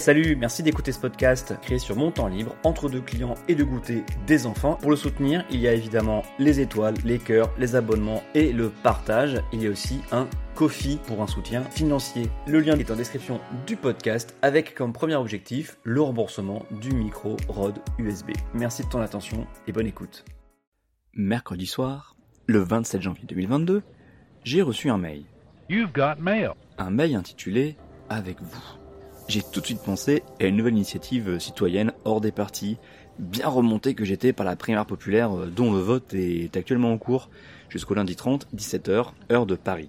Salut, merci d'écouter ce podcast créé sur mon temps libre, entre deux clients et de goûter des enfants. Pour le soutenir, il y a évidemment les étoiles, les cœurs, les abonnements et le partage. Il y a aussi un Kofi pour un soutien financier. Le lien est en description du podcast avec comme premier objectif le remboursement du micro ROD USB. Merci de ton attention et bonne écoute. Mercredi soir, le 27 janvier 2022, j'ai reçu un mail. You've got mail. Un mail intitulé Avec vous j'ai tout de suite pensé à une nouvelle initiative citoyenne hors des partis, bien remontée que j'étais par la primaire populaire euh, dont le vote est actuellement en cours jusqu'au lundi 30, 17h, heure de Paris.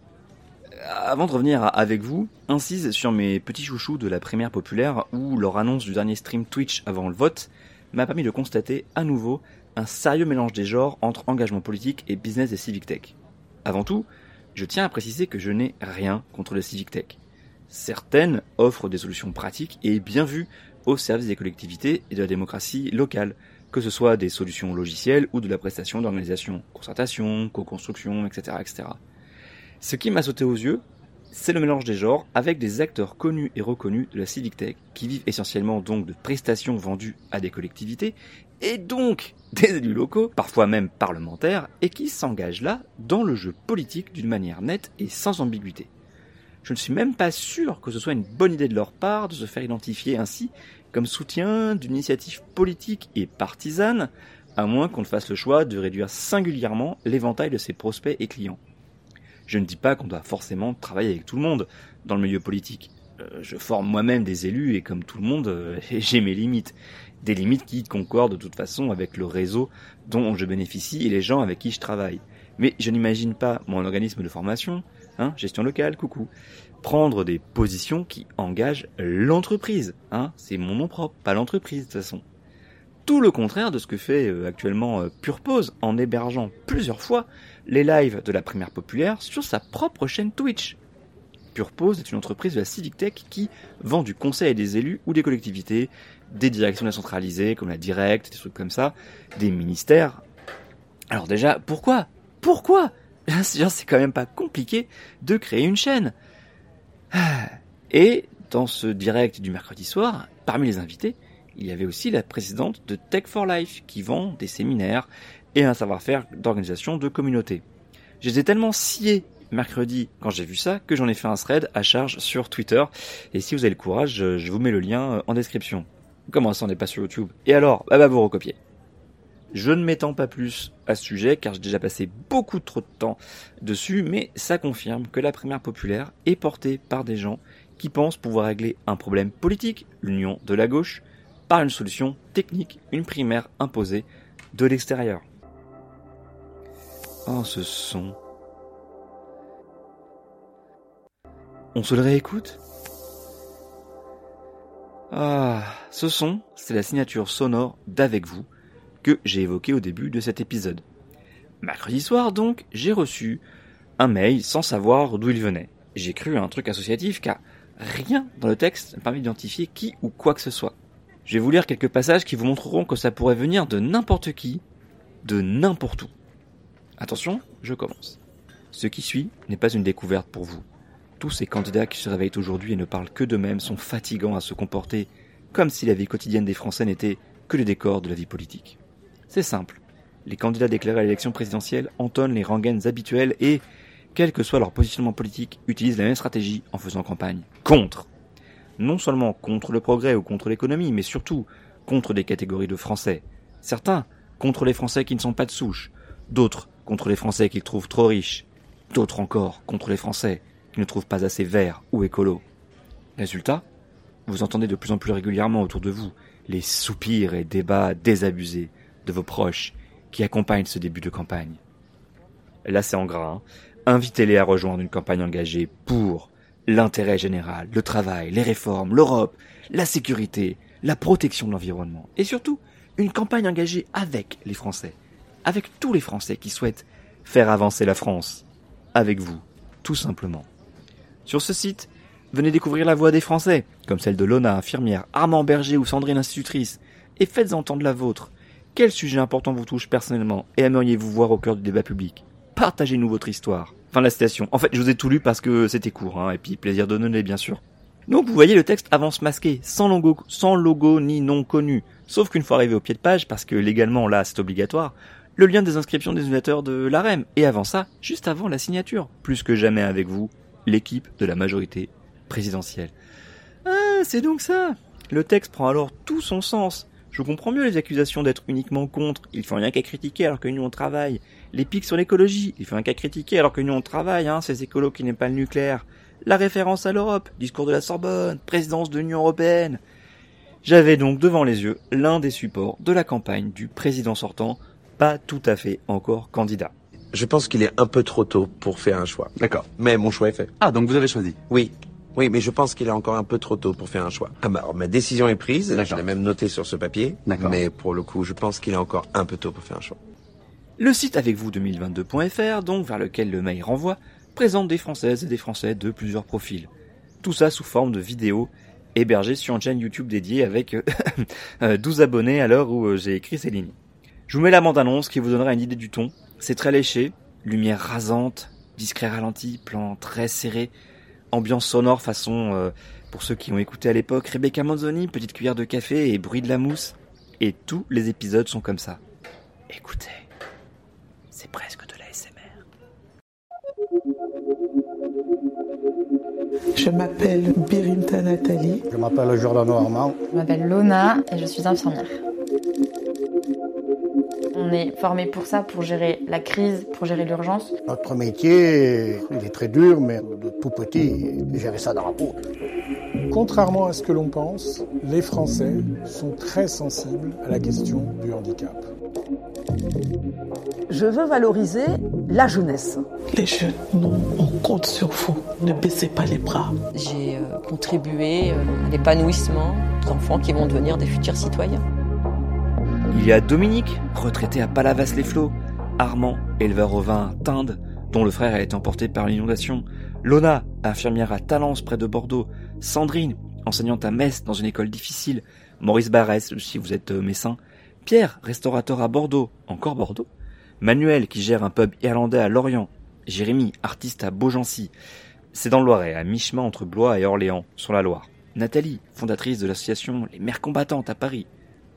Avant de revenir avec vous, insiste sur mes petits chouchous de la primaire populaire où leur annonce du dernier stream Twitch avant le vote m'a permis de constater à nouveau un sérieux mélange des genres entre engagement politique et business et civic tech. Avant tout, je tiens à préciser que je n'ai rien contre le civic tech. Certaines offrent des solutions pratiques et bien vues au service des collectivités et de la démocratie locale, que ce soit des solutions logicielles ou de la prestation d'organisation, concertation, co-construction, etc., etc. Ce qui m'a sauté aux yeux, c'est le mélange des genres avec des acteurs connus et reconnus de la civic tech qui vivent essentiellement donc de prestations vendues à des collectivités et donc des élus locaux, parfois même parlementaires, et qui s'engagent là dans le jeu politique d'une manière nette et sans ambiguïté. Je ne suis même pas sûr que ce soit une bonne idée de leur part de se faire identifier ainsi comme soutien d'une initiative politique et partisane, à moins qu'on ne fasse le choix de réduire singulièrement l'éventail de ses prospects et clients. Je ne dis pas qu'on doit forcément travailler avec tout le monde dans le milieu politique. Euh, je forme moi-même des élus et comme tout le monde, euh, j'ai mes limites. Des limites qui concordent de toute façon avec le réseau dont je bénéficie et les gens avec qui je travaille. Mais je n'imagine pas mon organisme de formation, hein, gestion locale, coucou, prendre des positions qui engagent l'entreprise. Hein, c'est mon nom propre, pas l'entreprise de toute façon. Tout le contraire de ce que fait euh, actuellement euh, Purpose en hébergeant plusieurs fois les lives de la primaire populaire sur sa propre chaîne Twitch. Purpose est une entreprise de la Civic Tech qui vend du conseil à des élus ou des collectivités, des directions décentralisées comme la Direct, des trucs comme ça, des ministères. Alors déjà, pourquoi pourquoi? C'est quand même pas compliqué de créer une chaîne. Et dans ce direct du mercredi soir, parmi les invités, il y avait aussi la présidente de Tech for Life qui vend des séminaires et un savoir-faire d'organisation de communauté. J'étais tellement scié mercredi quand j'ai vu ça que j'en ai fait un thread à charge sur Twitter et si vous avez le courage, je vous mets le lien en description. Comment ça on n'est pas sur YouTube? Et alors, bah, bah vous recopiez. Je ne m'étends pas plus à ce sujet car j'ai déjà passé beaucoup trop de temps dessus, mais ça confirme que la primaire populaire est portée par des gens qui pensent pouvoir régler un problème politique, l'union de la gauche, par une solution technique, une primaire imposée de l'extérieur. Oh, ce son. On se le réécoute? Ah, ce son, c'est la signature sonore d'Avec vous, que j'ai évoqué au début de cet épisode. Mercredi soir donc, j'ai reçu un mail sans savoir d'où il venait. J'ai cru à un truc associatif car rien dans le texte ne permet d'identifier qui ou quoi que ce soit. Je vais vous lire quelques passages qui vous montreront que ça pourrait venir de n'importe qui, de n'importe où. Attention, je commence. Ce qui suit n'est pas une découverte pour vous. Tous ces candidats qui se réveillent aujourd'hui et ne parlent que d'eux-mêmes sont fatigants à se comporter comme si la vie quotidienne des Français n'était que le décor de la vie politique. C'est simple. Les candidats déclarés à l'élection présidentielle entonnent les rengaines habituelles et, quel que soit leur positionnement politique, utilisent la même stratégie en faisant campagne contre. Non seulement contre le progrès ou contre l'économie, mais surtout contre des catégories de Français. Certains contre les Français qui ne sont pas de souche, d'autres contre les Français qu'ils trouvent trop riches, d'autres encore contre les Français qui ne trouvent pas assez verts ou écolos. Résultat, vous entendez de plus en plus régulièrement autour de vous les soupirs et débats désabusés vos proches qui accompagnent ce début de campagne. Là, c'est en gras. Hein. Invitez-les à rejoindre une campagne engagée pour l'intérêt général, le travail, les réformes, l'Europe, la sécurité, la protection de l'environnement. Et surtout, une campagne engagée avec les Français. Avec tous les Français qui souhaitent faire avancer la France. Avec vous, tout simplement. Sur ce site, venez découvrir la voix des Français, comme celle de Lona, infirmière, Armand Berger ou Sandrine institutrice, et faites entendre la vôtre. Quel sujet important vous touche personnellement et aimeriez-vous voir au cœur du débat public? Partagez-nous votre histoire. Fin de la citation. En fait, je vous ai tout lu parce que c'était court, hein, et puis plaisir de donner, bien sûr. Donc vous voyez le texte avance masqué, sans logo, sans logo ni nom connu. Sauf qu'une fois arrivé au pied de page, parce que légalement là c'est obligatoire, le lien des inscriptions des utilisateurs de l'AREM. Et avant ça, juste avant la signature. Plus que jamais avec vous, l'équipe de la majorité présidentielle. Ah, c'est donc ça. Le texte prend alors tout son sens. Je comprends mieux les accusations d'être uniquement contre. Il faut rien qu'à critiquer alors que nous on travaille. Les pics sur l'écologie. Il faut rien qu'à critiquer alors que nous on travaille, hein, ces écolos qui n'aiment pas le nucléaire. La référence à l'Europe. Discours de la Sorbonne. Présidence de l'Union Européenne. J'avais donc devant les yeux l'un des supports de la campagne du président sortant, pas tout à fait encore candidat. Je pense qu'il est un peu trop tôt pour faire un choix. D'accord. Mais mon choix est fait. Ah, donc vous avez choisi Oui. Oui, mais je pense qu'il est encore un peu trop tôt pour faire un choix. Ah, bah, alors, ma décision est prise, je l'ai même noté sur ce papier. D'accord. Mais pour le coup, je pense qu'il est encore un peu tôt pour faire un choix. Le site avec vous 2022.fr, donc vers lequel le mail renvoie, présente des Françaises et des Français de plusieurs profils. Tout ça sous forme de vidéos hébergées sur une chaîne YouTube dédiée avec euh, euh, 12 abonnés à l'heure où euh, j'ai écrit ces lignes. Je vous mets la bande-annonce qui vous donnera une idée du ton. C'est très léché, lumière rasante, discret ralenti, plan très serré, ambiance sonore façon, euh, pour ceux qui ont écouté à l'époque, Rebecca Manzoni, petite cuillère de café et bruit de la mousse. Et tous les épisodes sont comme ça. Écoutez, c'est presque de la SMR. Je m'appelle Birinta Nathalie. Je m'appelle Giordano Armand. Je m'appelle Lona et je suis infirmière. On est formé pour ça, pour gérer la crise, pour gérer l'urgence. Notre métier, il est très dur, mais de tout petit, j'avais ça dans la peau. Contrairement à ce que l'on pense, les Français sont très sensibles à la question du handicap. Je veux valoriser la jeunesse. Les jeunes, nous, on compte sur vous. Ne baissez pas les bras. J'ai euh, contribué euh, à l'épanouissement d'enfants qui vont devenir des futurs citoyens. Il y a Dominique, retraité à Palavas-les-Flots, Armand, éleveur au vin Tinde, dont le frère a été emporté par l'inondation, Lona, infirmière à Talence près de Bordeaux, Sandrine, enseignante à Metz dans une école difficile, Maurice Barès, si vous êtes euh, messin, Pierre, restaurateur à Bordeaux, encore Bordeaux, Manuel, qui gère un pub irlandais à Lorient, Jérémy, artiste à Beaugency, c'est dans le Loiret, à mi-chemin entre Blois et Orléans, sur la Loire, Nathalie, fondatrice de l'association Les Mères Combattantes à Paris,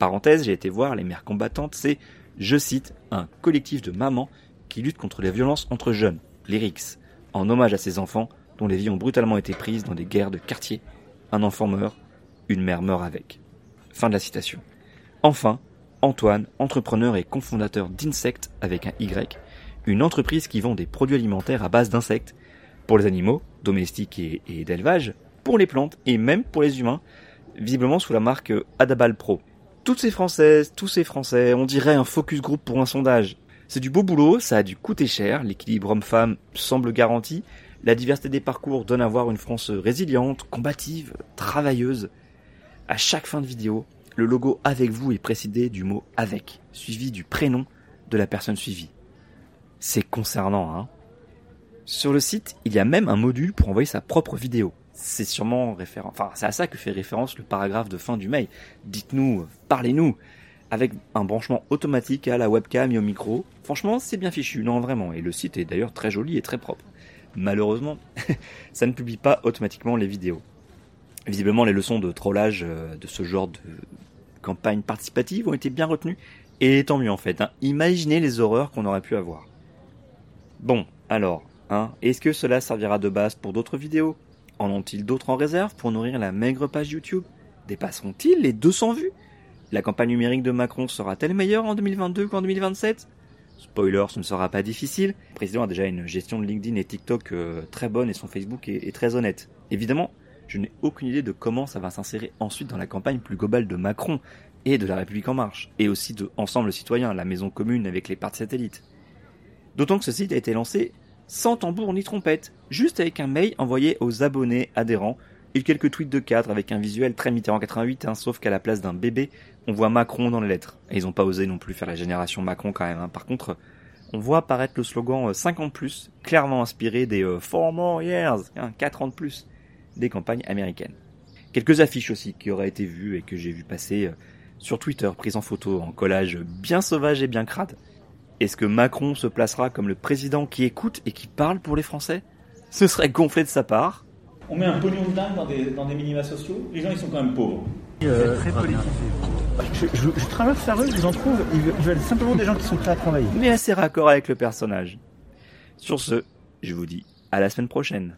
Parenthèse, j'ai été voir les mères combattantes, c'est, je cite, un collectif de mamans qui lutte contre les violences entre jeunes, les RIX, en hommage à ces enfants dont les vies ont brutalement été prises dans des guerres de quartier. Un enfant meurt, une mère meurt avec. Fin de la citation. Enfin, Antoine, entrepreneur et cofondateur d'Insect avec un Y, une entreprise qui vend des produits alimentaires à base d'insectes pour les animaux, domestiques et d'élevage, pour les plantes et même pour les humains, visiblement sous la marque Adabal Pro. Toutes ces Françaises, tous ces Français, on dirait un focus group pour un sondage. C'est du beau boulot, ça a dû coûter cher, l'équilibre homme-femme semble garanti, la diversité des parcours donne à voir une France résiliente, combative, travailleuse. À chaque fin de vidéo, le logo avec vous est précédé du mot avec, suivi du prénom de la personne suivie. C'est concernant, hein. Sur le site, il y a même un module pour envoyer sa propre vidéo. C'est sûrement référent, enfin, c'est à ça que fait référence le paragraphe de fin du mail. Dites-nous, parlez-nous, avec un branchement automatique à la webcam et au micro. Franchement, c'est bien fichu, non vraiment, et le site est d'ailleurs très joli et très propre. Malheureusement, ça ne publie pas automatiquement les vidéos. Visiblement, les leçons de trollage euh, de ce genre de campagne participative ont été bien retenues, et tant mieux en fait. hein. Imaginez les horreurs qu'on aurait pu avoir. Bon, alors, hein, est-ce que cela servira de base pour d'autres vidéos? En ont-ils d'autres en réserve pour nourrir la maigre page YouTube? Dépasseront-ils les 200 vues? La campagne numérique de Macron sera-t-elle meilleure en 2022 qu'en 2027 Spoiler, ce ne sera pas difficile. Le président a déjà une gestion de LinkedIn et TikTok euh, très bonne et son Facebook est, très honnête. Évidemment, je n'ai aucune idée de comment ça va s'insérer ensuite dans la campagne plus globale de Macron et de la République en marche, et aussi de Ensemble Citoyen, la maison commune avec les partis satellites. D'autant que ce site a été lancé sans tambour ni trompette, juste avec un mail envoyé aux abonnés adhérents et quelques tweets de cadre avec un visuel très Mitterrand 88, hein, sauf qu'à la place d'un bébé, on voit Macron dans les lettres. Et ils ont pas osé non plus faire la génération Macron quand même. hein. Par contre, on voit apparaître le slogan euh, 5 ans de plus, clairement inspiré des euh, 4 more years, hein, 4 ans de plus, des campagnes américaines. Quelques affiches aussi qui auraient été vues et que j'ai vu passer euh, sur Twitter, prises en photo, en collage bien sauvage et bien crade. Est-ce que Macron se placera comme le président qui écoute et qui parle pour les Français? Ce serait gonflé de sa part. On met un pognon de dingue dans des, dans des minima sociaux. Les gens, ils sont quand même pauvres. Euh, très politisé. Je, je, je, traverse la rue, je vous en trouve, ils veulent simplement des gens qui sont prêts à travailler. Mais assez raccord avec le personnage. Sur ce, je vous dis à la semaine prochaine.